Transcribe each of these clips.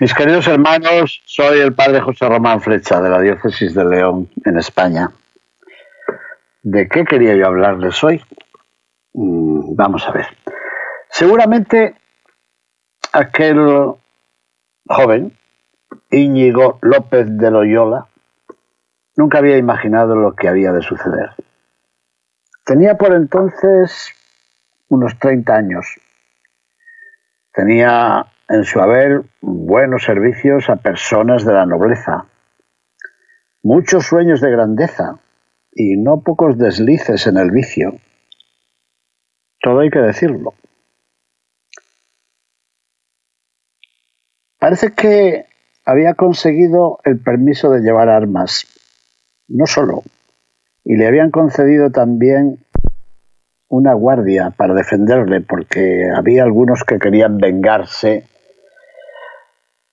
Mis queridos hermanos, soy el padre José Román Flecha de la Diócesis de León, en España. ¿De qué quería yo hablarles hoy? Mm, vamos a ver. Seguramente aquel joven, Íñigo López de Loyola, nunca había imaginado lo que había de suceder. Tenía por entonces unos 30 años. Tenía en su haber buenos servicios a personas de la nobleza, muchos sueños de grandeza y no pocos deslices en el vicio. Todo hay que decirlo. Parece que había conseguido el permiso de llevar armas, no solo, y le habían concedido también una guardia para defenderle, porque había algunos que querían vengarse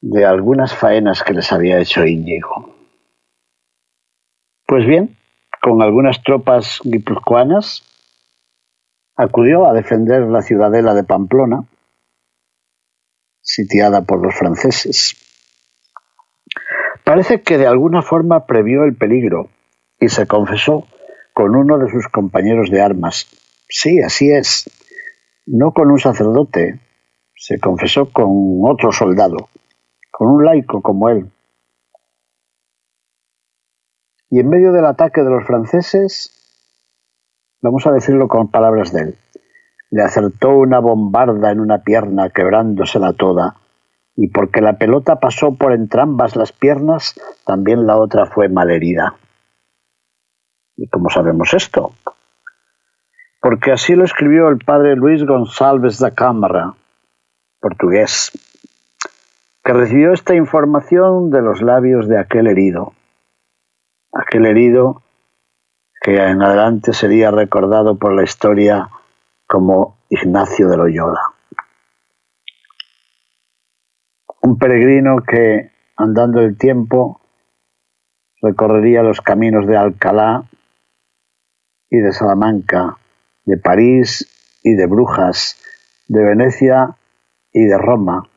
de algunas faenas que les había hecho Íñigo. Pues bien, con algunas tropas guipuzcoanas, acudió a defender la ciudadela de Pamplona, sitiada por los franceses. Parece que de alguna forma previó el peligro y se confesó con uno de sus compañeros de armas. Sí, así es. No con un sacerdote, se confesó con otro soldado con un laico como él. Y en medio del ataque de los franceses, vamos a decirlo con palabras de él, le acertó una bombarda en una pierna quebrándosela toda, y porque la pelota pasó por entrambas las piernas, también la otra fue malherida. ¿Y cómo sabemos esto? Porque así lo escribió el padre Luis González da Cámara, portugués, que recibió esta información de los labios de aquel herido, aquel herido que en adelante sería recordado por la historia como Ignacio de Loyola. Un peregrino que, andando el tiempo, recorrería los caminos de Alcalá y de Salamanca, de París y de Brujas, de Venecia y de Roma,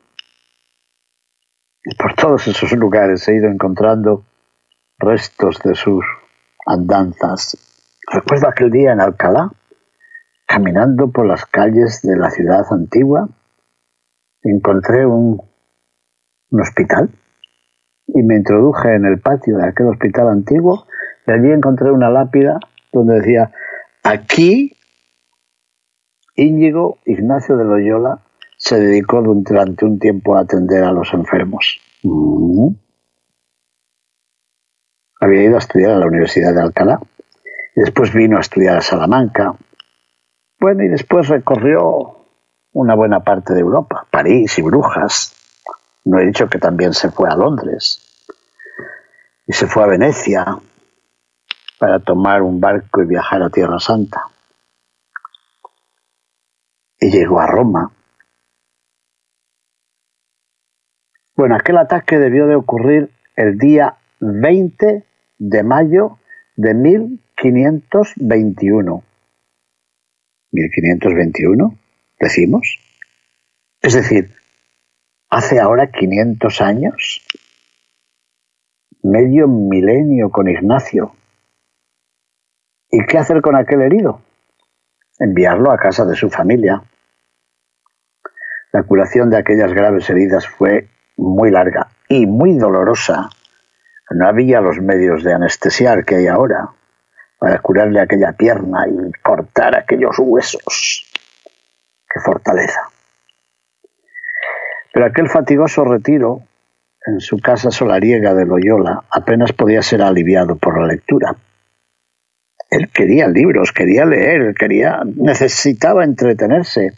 y por todos esos lugares he ido encontrando restos de sus andanzas. Recuerdo aquel día en Alcalá, caminando por las calles de la ciudad antigua, encontré un, un hospital y me introduje en el patio de aquel hospital antiguo y allí encontré una lápida donde decía, aquí Íñigo Ignacio de Loyola se dedicó durante un tiempo a atender a los enfermos. Mm. Había ido a estudiar a la Universidad de Alcalá después vino a estudiar a Salamanca. Bueno, y después recorrió una buena parte de Europa, París y Brujas. No he dicho que también se fue a Londres y se fue a Venecia para tomar un barco y viajar a Tierra Santa. Y llegó a Roma Bueno, aquel ataque debió de ocurrir el día 20 de mayo de 1521. ¿1521? Decimos. Es decir, hace ahora 500 años, medio milenio con Ignacio. ¿Y qué hacer con aquel herido? Enviarlo a casa de su familia. La curación de aquellas graves heridas fue muy larga y muy dolorosa. No había los medios de anestesiar que hay ahora para curarle aquella pierna y cortar aquellos huesos. ¡Qué fortaleza! Pero aquel fatigoso retiro en su casa solariega de Loyola apenas podía ser aliviado por la lectura. Él quería libros, quería leer, quería, necesitaba entretenerse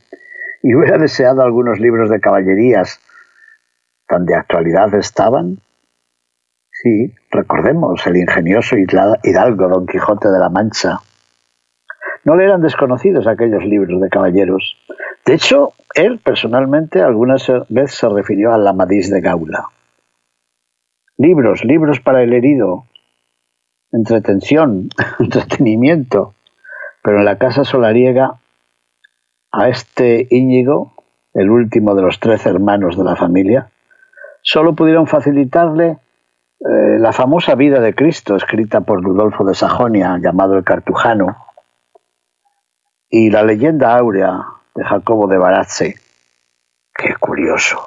y hubiera deseado algunos libros de caballerías tan de actualidad estaban. Sí, recordemos el ingenioso hidalgo Don Quijote de la Mancha. No le eran desconocidos aquellos libros de caballeros. De hecho, él personalmente algunas veces se refirió al Amadís de Gaula. Libros, libros para el herido, entretención, entretenimiento. Pero en la casa solariega, a este Íñigo, el último de los tres hermanos de la familia, solo pudieron facilitarle eh, la famosa vida de Cristo, escrita por Rudolfo de Sajonia, llamado el Cartujano, y la leyenda áurea de Jacobo de Baratze. Qué curioso.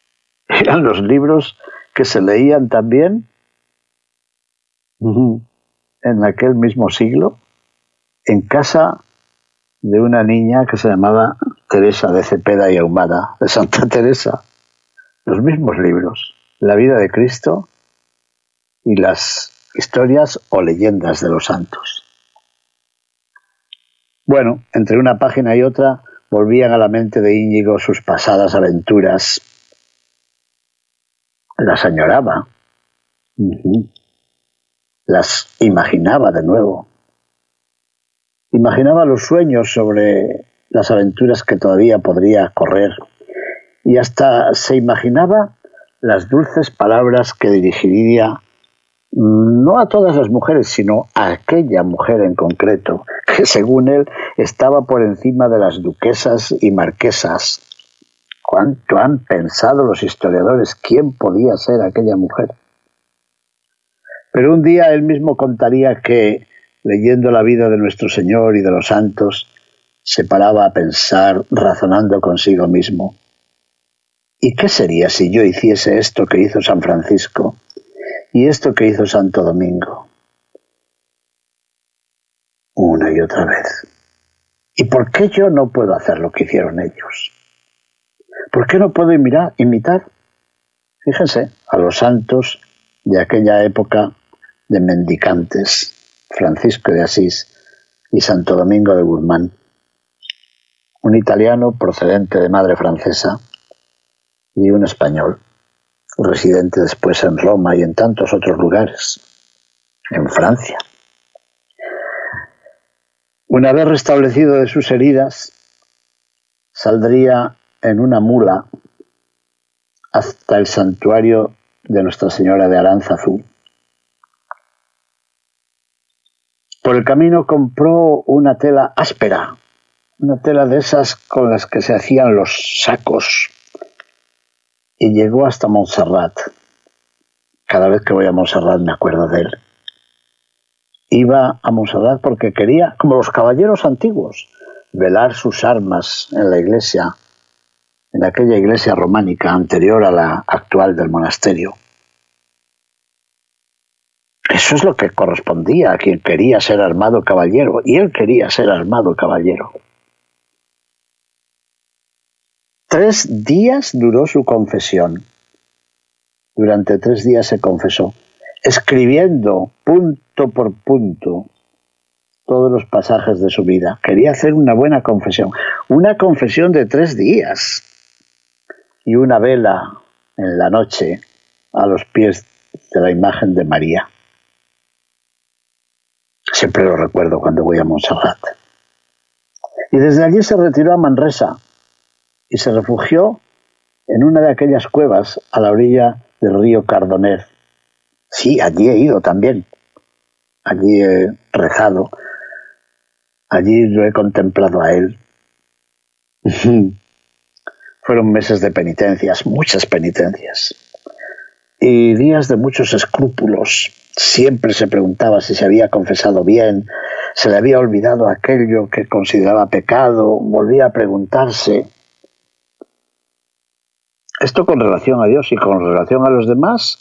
Eran los libros que se leían también en aquel mismo siglo en casa de una niña que se llamaba Teresa de Cepeda y Ahumada, de Santa Teresa. Los mismos libros, la vida de Cristo y las historias o leyendas de los santos. Bueno, entre una página y otra volvían a la mente de Íñigo sus pasadas aventuras. Las añoraba. Las imaginaba de nuevo. Imaginaba los sueños sobre las aventuras que todavía podría correr y hasta se imaginaba las dulces palabras que dirigiría no a todas las mujeres, sino a aquella mujer en concreto, que según él estaba por encima de las duquesas y marquesas. ¿Cuánto han pensado los historiadores quién podía ser aquella mujer? Pero un día él mismo contaría que leyendo la vida de nuestro Señor y de los santos, se paraba a pensar, razonando consigo mismo. ¿Y qué sería si yo hiciese esto que hizo San Francisco y esto que hizo Santo Domingo? Una y otra vez. ¿Y por qué yo no puedo hacer lo que hicieron ellos? ¿Por qué no puedo imitar? imitar? Fíjense, a los santos de aquella época de mendicantes, Francisco de Asís y Santo Domingo de Guzmán, un italiano procedente de madre francesa y un español, residente después en Roma y en tantos otros lugares, en Francia. Una vez restablecido de sus heridas, saldría en una mula hasta el santuario de Nuestra Señora de Aranzazú, Por el camino compró una tela áspera, una tela de esas con las que se hacían los sacos, y llegó hasta Montserrat. Cada vez que voy a Montserrat me acuerdo de él. Iba a Montserrat porque quería, como los caballeros antiguos, velar sus armas en la iglesia, en aquella iglesia románica anterior a la actual del monasterio. Eso es lo que correspondía a quien quería ser armado caballero, y él quería ser armado caballero. Tres días duró su confesión. Durante tres días se confesó, escribiendo punto por punto todos los pasajes de su vida. Quería hacer una buena confesión, una confesión de tres días y una vela en la noche a los pies de la imagen de María. Siempre lo recuerdo cuando voy a Montserrat. Y desde allí se retiró a Manresa y se refugió en una de aquellas cuevas a la orilla del río Cardoner. Sí, allí he ido también. Allí he rezado. Allí lo he contemplado a él. Fueron meses de penitencias, muchas penitencias. Y días de muchos escrúpulos, Siempre se preguntaba si se había confesado bien, se le había olvidado aquello que consideraba pecado, volvía a preguntarse. Esto con relación a Dios y con relación a los demás,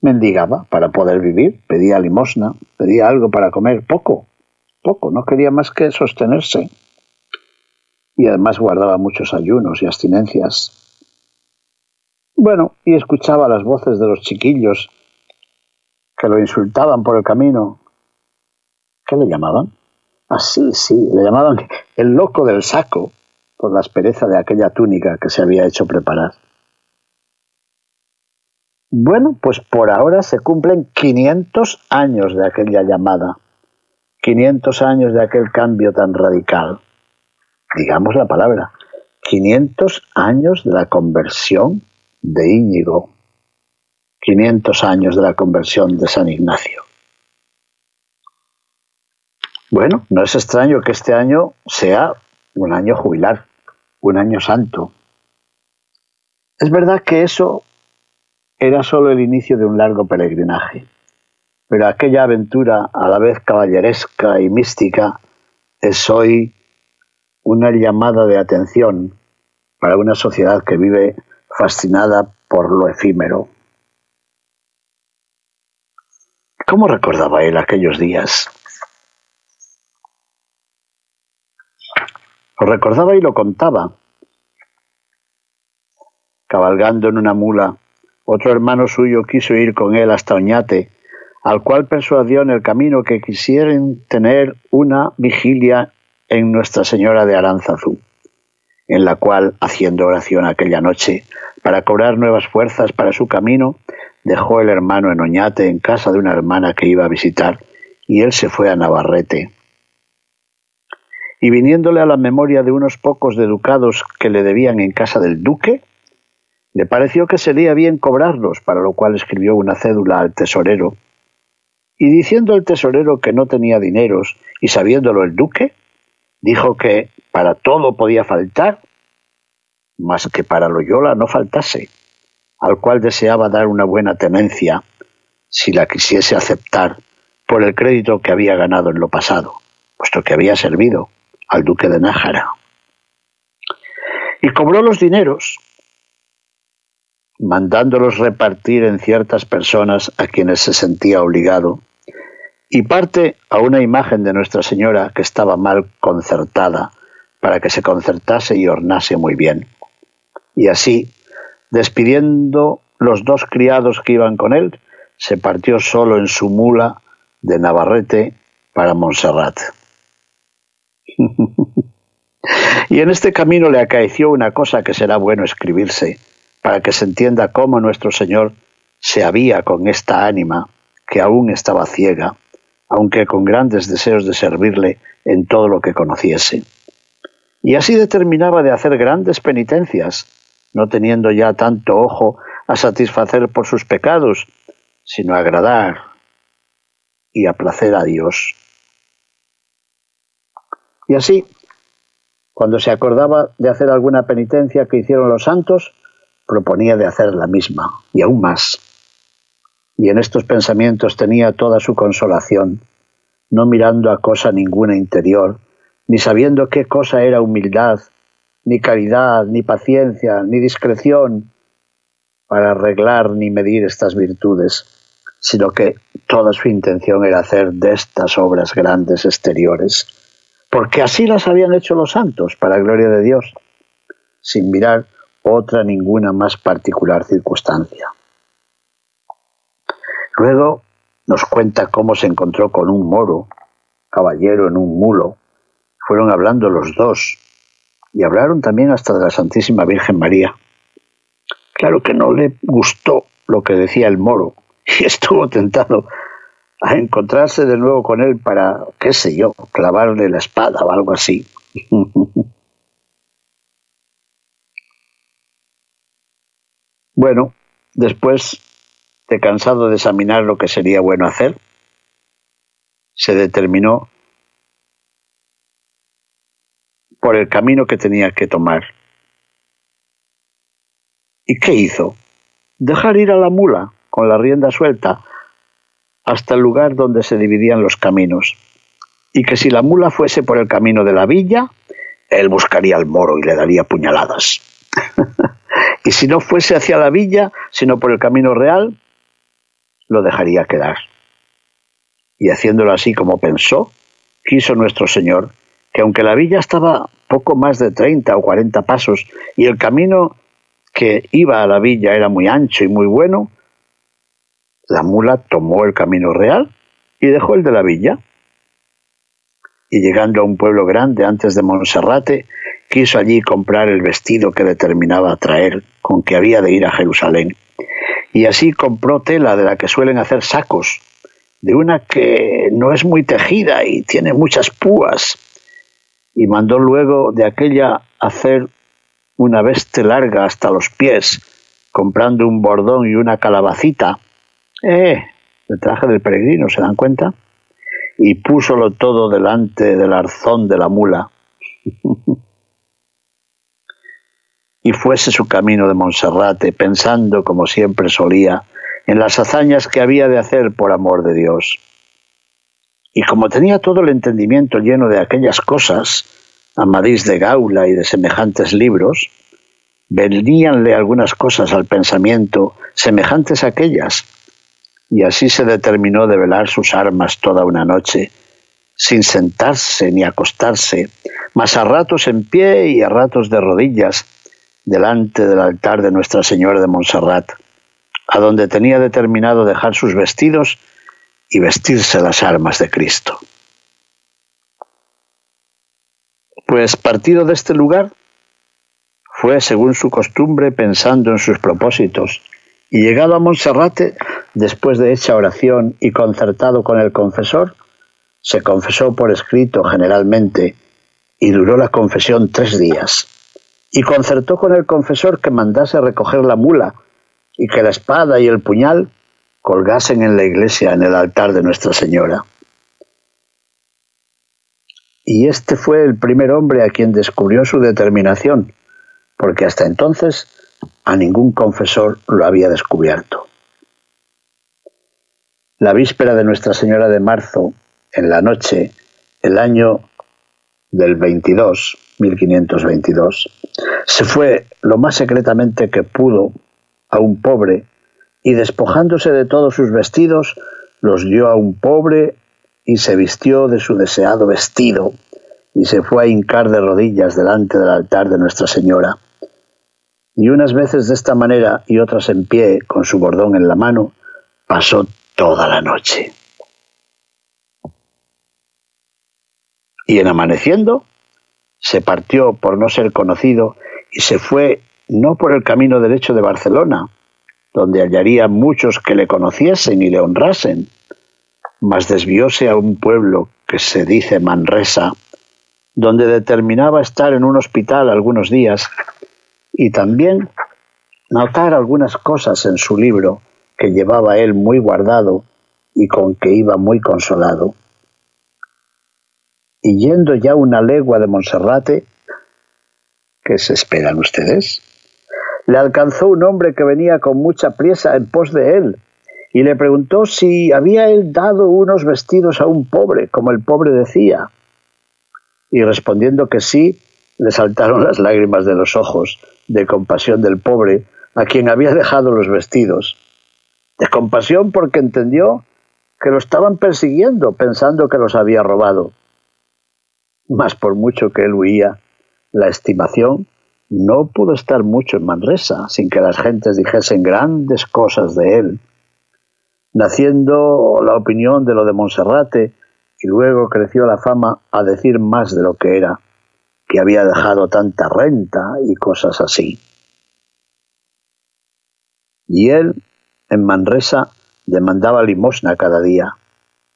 mendigaba para poder vivir, pedía limosna, pedía algo para comer, poco, poco, no quería más que sostenerse. Y además guardaba muchos ayunos y abstinencias. Bueno, y escuchaba las voces de los chiquillos que lo insultaban por el camino. ¿Qué le llamaban? Así, ah, sí, le llamaban el loco del saco. por la aspereza de aquella túnica que se había hecho preparar. Bueno, pues por ahora se cumplen 500 años de aquella llamada, 500 años de aquel cambio tan radical. Digamos la palabra, 500 años de la conversión de Íñigo, 500 años de la conversión de San Ignacio. Bueno, no es extraño que este año sea un año jubilar, un año santo. Es verdad que eso era solo el inicio de un largo peregrinaje, pero aquella aventura a la vez caballeresca y mística es hoy una llamada de atención para una sociedad que vive fascinada por lo efímero. ¿Cómo recordaba él aquellos días? Lo recordaba y lo contaba. Cabalgando en una mula, otro hermano suyo quiso ir con él hasta Oñate, al cual persuadió en el camino que quisieran tener una vigilia en Nuestra Señora de Aranzazú, en la cual, haciendo oración aquella noche, para cobrar nuevas fuerzas para su camino, dejó el hermano en Oñate en casa de una hermana que iba a visitar, y él se fue a Navarrete. Y viniéndole a la memoria de unos pocos de ducados que le debían en casa del duque, le pareció que sería bien cobrarlos, para lo cual escribió una cédula al tesorero. Y diciendo el tesorero que no tenía dineros, y sabiéndolo el duque, dijo que para todo podía faltar, mas que para Loyola no faltase, al cual deseaba dar una buena tenencia, si la quisiese aceptar, por el crédito que había ganado en lo pasado, puesto que había servido al duque de Nájara. Y cobró los dineros, mandándolos repartir en ciertas personas a quienes se sentía obligado, y parte a una imagen de Nuestra Señora que estaba mal concertada, para que se concertase y ornase muy bien. Y así, despidiendo los dos criados que iban con él, se partió solo en su mula de Navarrete para Montserrat. y en este camino le acaeció una cosa que será bueno escribirse, para que se entienda cómo nuestro Señor se había con esta ánima que aún estaba ciega, aunque con grandes deseos de servirle en todo lo que conociese. Y así determinaba de hacer grandes penitencias, no teniendo ya tanto ojo a satisfacer por sus pecados, sino a agradar y a placer a Dios. Y así, cuando se acordaba de hacer alguna penitencia que hicieron los santos, proponía de hacer la misma, y aún más. Y en estos pensamientos tenía toda su consolación, no mirando a cosa ninguna interior, ni sabiendo qué cosa era humildad, ni caridad, ni paciencia, ni discreción, para arreglar ni medir estas virtudes, sino que toda su intención era hacer de estas obras grandes exteriores, porque así las habían hecho los santos, para gloria de Dios, sin mirar otra ninguna más particular circunstancia. Luego nos cuenta cómo se encontró con un moro, caballero en un mulo. Fueron hablando los dos y hablaron también hasta de la Santísima Virgen María. Claro que no le gustó lo que decía el moro y estuvo tentado a encontrarse de nuevo con él para, qué sé yo, clavarle la espada o algo así. bueno, después de cansado de examinar lo que sería bueno hacer, se determinó por el camino que tenía que tomar. ¿Y qué hizo? Dejar ir a la mula con la rienda suelta hasta el lugar donde se dividían los caminos, y que si la mula fuese por el camino de la villa, él buscaría al moro y le daría puñaladas. y si no fuese hacia la villa, sino por el camino real, lo dejaría quedar. Y haciéndolo así como pensó, quiso nuestro Señor que aunque la villa estaba poco más de 30 o 40 pasos y el camino que iba a la villa era muy ancho y muy bueno, la mula tomó el camino real y dejó el de la villa. Y llegando a un pueblo grande antes de Monserrate, quiso allí comprar el vestido que determinaba traer, con que había de ir a Jerusalén. Y así compró tela de la que suelen hacer sacos, de una que no es muy tejida y tiene muchas púas, y mandó luego de aquella hacer una veste larga hasta los pies, comprando un bordón y una calabacita. Eh, el traje del peregrino, ¿se dan cuenta? Y púsolo todo delante del arzón de la mula. y fuese su camino de Monserrate, pensando, como siempre solía, en las hazañas que había de hacer por amor de Dios. Y como tenía todo el entendimiento lleno de aquellas cosas, Amadís de Gaula y de semejantes libros, veníanle algunas cosas al pensamiento semejantes a aquellas, y así se determinó de velar sus armas toda una noche, sin sentarse ni acostarse, mas a ratos en pie y a ratos de rodillas, delante del altar de Nuestra Señora de Montserrat, a donde tenía determinado dejar sus vestidos y vestirse las armas de Cristo. Pues partido de este lugar, fue según su costumbre pensando en sus propósitos, y llegado a Monserrate, después de hecha oración y concertado con el confesor, se confesó por escrito generalmente, y duró la confesión tres días, y concertó con el confesor que mandase recoger la mula, y que la espada y el puñal colgasen en la iglesia en el altar de Nuestra Señora. Y este fue el primer hombre a quien descubrió su determinación, porque hasta entonces a ningún confesor lo había descubierto. La víspera de Nuestra Señora de Marzo, en la noche, el año del 22, 1522, se fue lo más secretamente que pudo a un pobre y despojándose de todos sus vestidos, los dio a un pobre y se vistió de su deseado vestido y se fue a hincar de rodillas delante del altar de Nuestra Señora y unas veces de esta manera y otras en pie, con su bordón en la mano, pasó toda la noche. Y en amaneciendo, se partió por no ser conocido y se fue no por el camino derecho de Barcelona, donde hallaría muchos que le conociesen y le honrasen, mas desvióse a un pueblo que se dice Manresa, donde determinaba estar en un hospital algunos días y también notar algunas cosas en su libro que llevaba él muy guardado y con que iba muy consolado. Y yendo ya una legua de Monserrate, ¿qué se esperan ustedes? Le alcanzó un hombre que venía con mucha priesa en pos de él y le preguntó si había él dado unos vestidos a un pobre, como el pobre decía. Y respondiendo que sí, le saltaron las lágrimas de los ojos de compasión del pobre a quien había dejado los vestidos. De compasión porque entendió que lo estaban persiguiendo pensando que los había robado. Mas por mucho que él huía, la estimación no pudo estar mucho en Manresa sin que las gentes dijesen grandes cosas de él. Naciendo la opinión de lo de Monserrate y luego creció la fama a decir más de lo que era que había dejado tanta renta y cosas así. Y él, en Manresa, demandaba limosna cada día.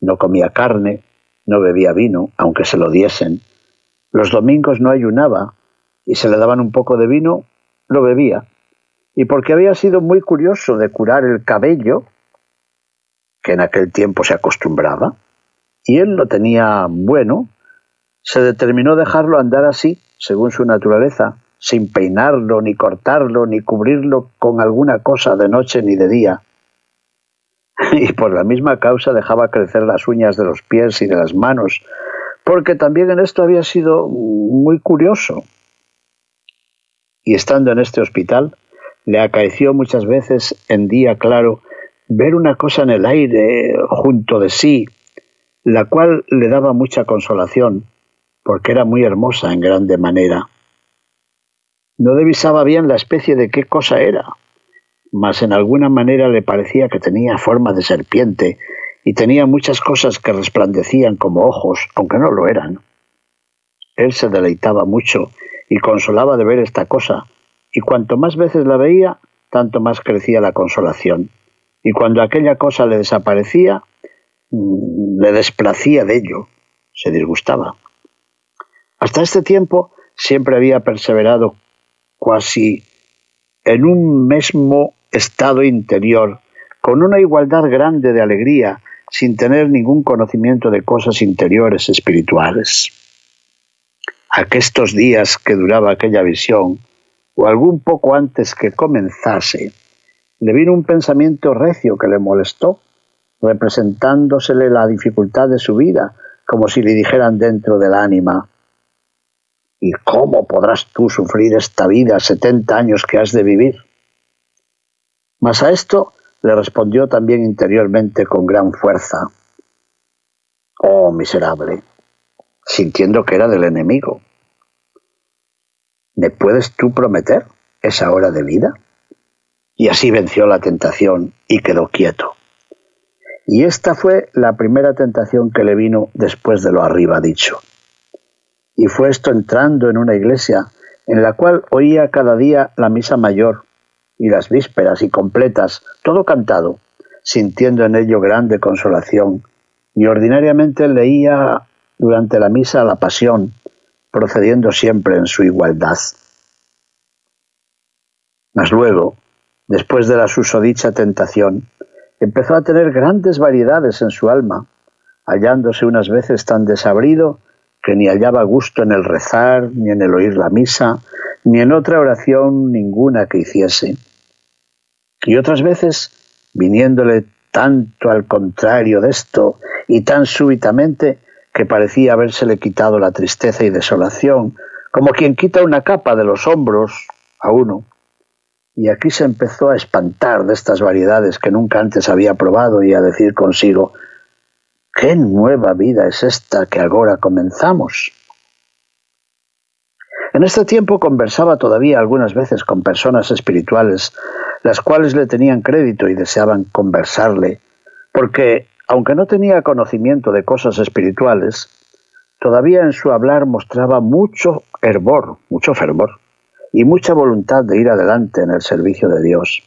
No comía carne, no bebía vino, aunque se lo diesen. Los domingos no ayunaba, y se le daban un poco de vino, lo bebía. Y porque había sido muy curioso de curar el cabello, que en aquel tiempo se acostumbraba, y él lo tenía bueno, se determinó dejarlo andar así, según su naturaleza, sin peinarlo, ni cortarlo, ni cubrirlo con alguna cosa de noche ni de día. Y por la misma causa dejaba crecer las uñas de los pies y de las manos, porque también en esto había sido muy curioso. Y estando en este hospital, le acaeció muchas veces en día claro ver una cosa en el aire junto de sí, la cual le daba mucha consolación, porque era muy hermosa en grande manera. No divisaba bien la especie de qué cosa era, mas en alguna manera le parecía que tenía forma de serpiente y tenía muchas cosas que resplandecían como ojos, aunque no lo eran. Él se deleitaba mucho y consolaba de ver esta cosa, y cuanto más veces la veía, tanto más crecía la consolación. Y cuando aquella cosa le desaparecía, mm, le desplacía de ello, se disgustaba. Hasta este tiempo siempre había perseverado casi en un mismo estado interior, con una igualdad grande de alegría, sin tener ningún conocimiento de cosas interiores espirituales. Aquestos días que duraba aquella visión, o algún poco antes que comenzase, le vino un pensamiento recio que le molestó, representándosele la dificultad de su vida, como si le dijeran dentro del ánima, ¿y cómo podrás tú sufrir esta vida setenta años que has de vivir? Mas a esto le respondió también interiormente con gran fuerza, Oh miserable, sintiendo que era del enemigo. ¿Me puedes tú prometer esa hora de vida? Y así venció la tentación y quedó quieto. Y esta fue la primera tentación que le vino después de lo arriba dicho. Y fue esto entrando en una iglesia en la cual oía cada día la misa mayor y las vísperas y completas, todo cantado, sintiendo en ello grande consolación, y ordinariamente leía durante la misa la pasión, procediendo siempre en su igualdad. Mas luego, después de la susodicha tentación, empezó a tener grandes variedades en su alma, hallándose unas veces tan desabrido que ni hallaba gusto en el rezar, ni en el oír la misa, ni en otra oración ninguna que hiciese. Y otras veces, viniéndole tanto al contrario de esto, y tan súbitamente, que parecía habérsele quitado la tristeza y desolación, como quien quita una capa de los hombros a uno. Y aquí se empezó a espantar de estas variedades que nunca antes había probado y a decir consigo, ¿qué nueva vida es esta que ahora comenzamos? En este tiempo conversaba todavía algunas veces con personas espirituales, las cuales le tenían crédito y deseaban conversarle, porque aunque no tenía conocimiento de cosas espirituales, todavía en su hablar mostraba mucho hervor, mucho fervor y mucha voluntad de ir adelante en el servicio de Dios.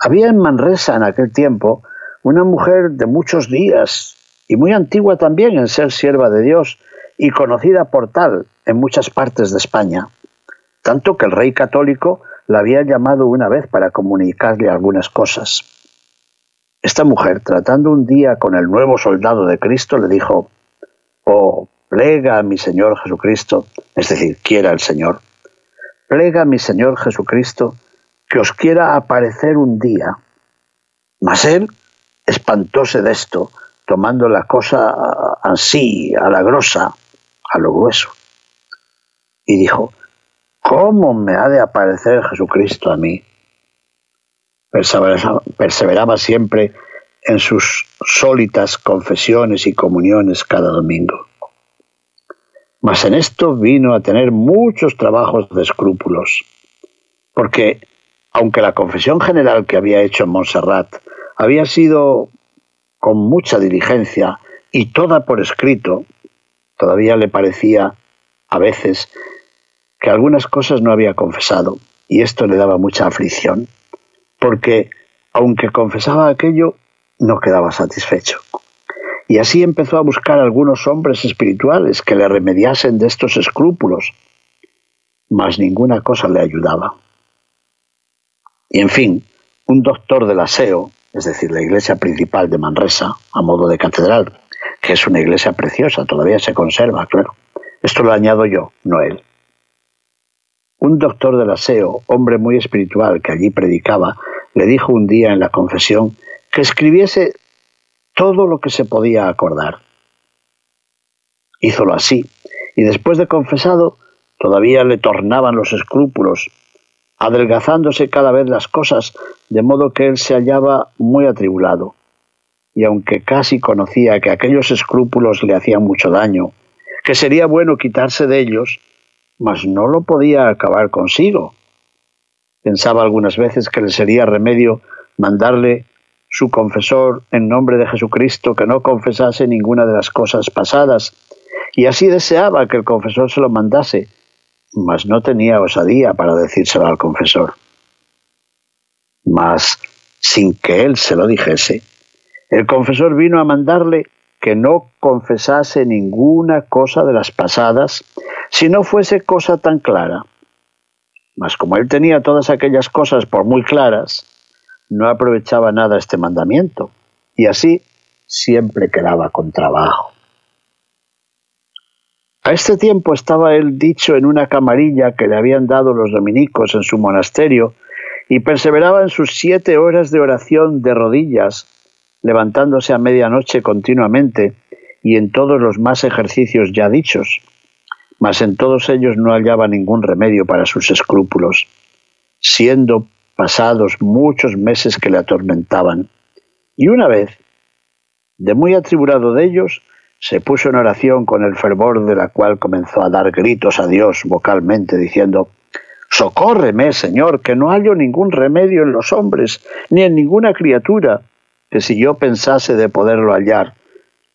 Había en Manresa en aquel tiempo una mujer de muchos días y muy antigua también en ser sierva de Dios y conocida por tal en muchas partes de España, tanto que el rey católico la había llamado una vez para comunicarle algunas cosas. Esta mujer, tratando un día con el nuevo soldado de Cristo, le dijo, Oh, plega a mi Señor Jesucristo, es decir, quiera el Señor, plega a mi Señor Jesucristo que os quiera aparecer un día. Mas él espantóse de esto, tomando la cosa así, a la grosa, a lo grueso. Y dijo, ¿cómo me ha de aparecer Jesucristo a mí? perseveraba, siempre en sus sólitas confesiones y comuniones cada domingo. Mas en esto vino a tener muchos trabajos de escrúpulos, porque aunque la confesión general que había hecho en Montserrat había sido con mucha diligencia y toda por escrito, todavía le parecía a veces que algunas cosas no había confesado, y esto le daba mucha aflicción porque aunque confesaba aquello, no quedaba satisfecho. Y así empezó a buscar algunos hombres espirituales que le remediasen de estos escrúpulos, mas ninguna cosa le ayudaba. Y en fin, un doctor del aseo, es decir, la iglesia principal de Manresa, a modo de catedral, que es una iglesia preciosa, todavía se conserva, claro. Esto lo añado yo, no él. Un doctor del aseo, hombre muy espiritual que allí predicaba, le dijo un día en la confesión que escribiese todo lo que se podía acordar. Hízolo así, y después de confesado, todavía le tornaban los escrúpulos, adelgazándose cada vez las cosas, de modo que él se hallaba muy atribulado. Y aunque casi conocía que aquellos escrúpulos le hacían mucho daño, que sería bueno quitarse de ellos, mas no lo podía acabar consigo. Pensaba algunas veces que le sería remedio mandarle su confesor en nombre de Jesucristo que no confesase ninguna de las cosas pasadas, y así deseaba que el confesor se lo mandase, mas no tenía osadía para decírselo al confesor. Mas, sin que él se lo dijese, el confesor vino a mandarle que no confesase ninguna cosa de las pasadas si no fuese cosa tan clara. Mas como él tenía todas aquellas cosas por muy claras, no aprovechaba nada este mandamiento, y así siempre quedaba con trabajo. A este tiempo estaba él dicho en una camarilla que le habían dado los dominicos en su monasterio y perseveraba en sus siete horas de oración de rodillas, levantándose a medianoche continuamente y en todos los más ejercicios ya dichos, mas en todos ellos no hallaba ningún remedio para sus escrúpulos, siendo pasados muchos meses que le atormentaban. Y una vez, de muy atribulado de ellos, se puso en oración con el fervor de la cual comenzó a dar gritos a Dios vocalmente, diciendo, Socórreme, Señor, que no hallo ningún remedio en los hombres, ni en ninguna criatura, que si yo pensase de poderlo hallar,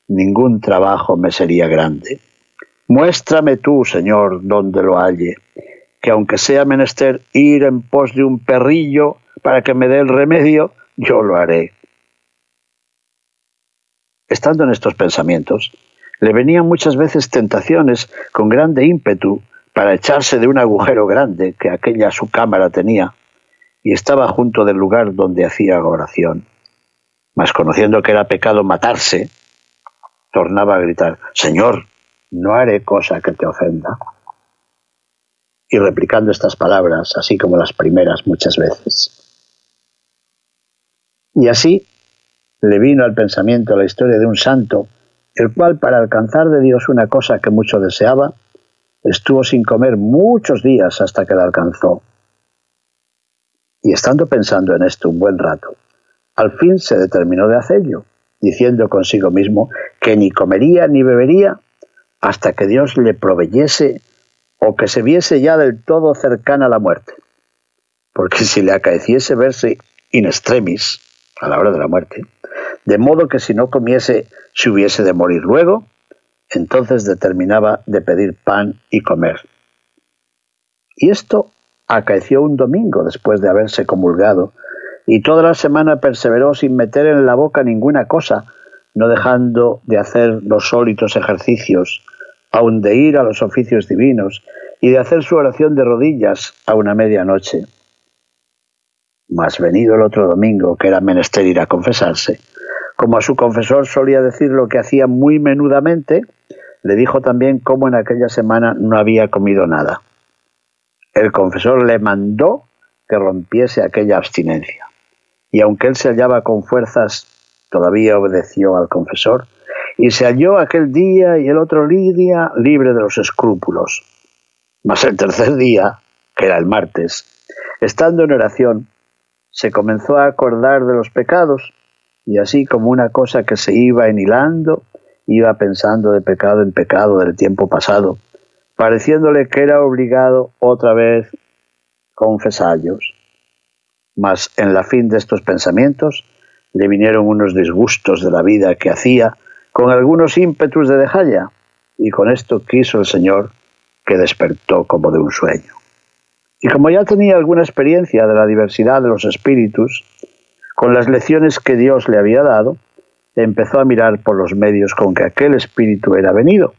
ningún trabajo me sería grande. Muéstrame tú, Señor, donde lo halle, que aunque sea menester ir en pos de un perrillo para que me dé el remedio, yo lo haré. Estando en estos pensamientos, le venían muchas veces tentaciones con grande ímpetu para echarse de un agujero grande que aquella su cámara tenía, y estaba junto del lugar donde hacía oración. Mas conociendo que era pecado matarse, tornaba a gritar, Señor, no haré cosa que te ofenda y replicando estas palabras, así como las primeras muchas veces. Y así le vino al pensamiento la historia de un santo, el cual para alcanzar de Dios una cosa que mucho deseaba, estuvo sin comer muchos días hasta que la alcanzó. Y estando pensando en esto un buen rato, al fin se determinó de hacerlo, diciendo consigo mismo que ni comería ni bebería hasta que Dios le proveyese o que se viese ya del todo cercana a la muerte. Porque si le acaeciese verse in extremis a la hora de la muerte, de modo que si no comiese se hubiese de morir luego, entonces determinaba de pedir pan y comer. Y esto acaeció un domingo después de haberse comulgado, y toda la semana perseveró sin meter en la boca ninguna cosa, no dejando de hacer los sólitos ejercicios, aun de ir a los oficios divinos y de hacer su oración de rodillas a una medianoche. Mas venido el otro domingo, que era menester ir a confesarse, como a su confesor solía decir lo que hacía muy menudamente, le dijo también cómo en aquella semana no había comido nada. El confesor le mandó que rompiese aquella abstinencia, y aunque él se hallaba con fuerzas, todavía obedeció al confesor, y se halló aquel día y el otro día libre de los escrúpulos. Mas el tercer día, que era el martes, estando en oración, se comenzó a acordar de los pecados, y así como una cosa que se iba enhilando, iba pensando de pecado en pecado del tiempo pasado, pareciéndole que era obligado otra vez confesarlos. Mas en la fin de estos pensamientos le vinieron unos disgustos de la vida que hacía con algunos ímpetus de dejalla, y con esto quiso el Señor que despertó como de un sueño. Y como ya tenía alguna experiencia de la diversidad de los espíritus, con las lecciones que Dios le había dado, empezó a mirar por los medios con que aquel espíritu era venido,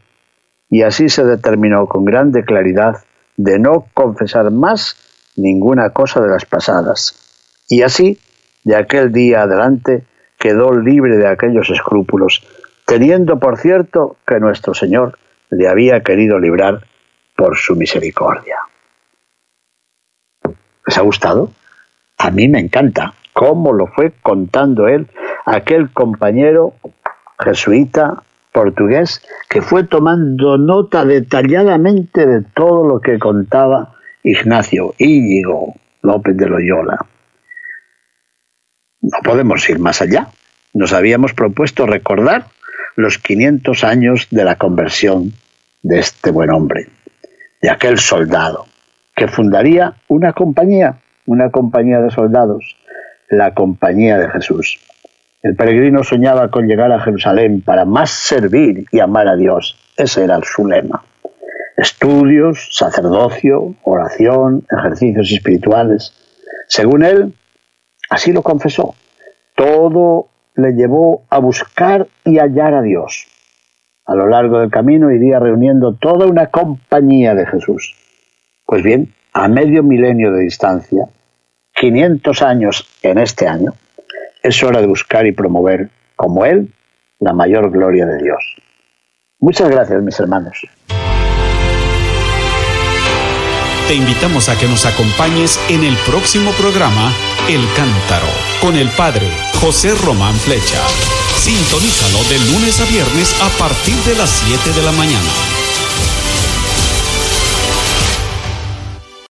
y así se determinó con grande claridad de no confesar más ninguna cosa de las pasadas. Y así, de aquel día adelante, quedó libre de aquellos escrúpulos teniendo por cierto que nuestro Señor le había querido librar por su misericordia. ¿Les ha gustado? A mí me encanta cómo lo fue contando él, aquel compañero jesuita portugués que fue tomando nota detalladamente de todo lo que contaba Ignacio Íñigo López de Loyola. No podemos ir más allá. Nos habíamos propuesto recordar los 500 años de la conversión de este buen hombre, de aquel soldado, que fundaría una compañía, una compañía de soldados, la Compañía de Jesús. El peregrino soñaba con llegar a Jerusalén para más servir y amar a Dios. Ese era su lema. estudios, sacerdocio, oración, ejercicios espirituales. Según él, así lo confesó, todo le llevó a buscar y hallar a Dios. A lo largo del camino iría reuniendo toda una compañía de Jesús. Pues bien, a medio milenio de distancia, 500 años en este año, es hora de buscar y promover, como Él, la mayor gloria de Dios. Muchas gracias, mis hermanos. Te invitamos a que nos acompañes en el próximo programa El Cántaro con el Padre José Román Flecha. Sintonízalo de lunes a viernes a partir de las 7 de la mañana.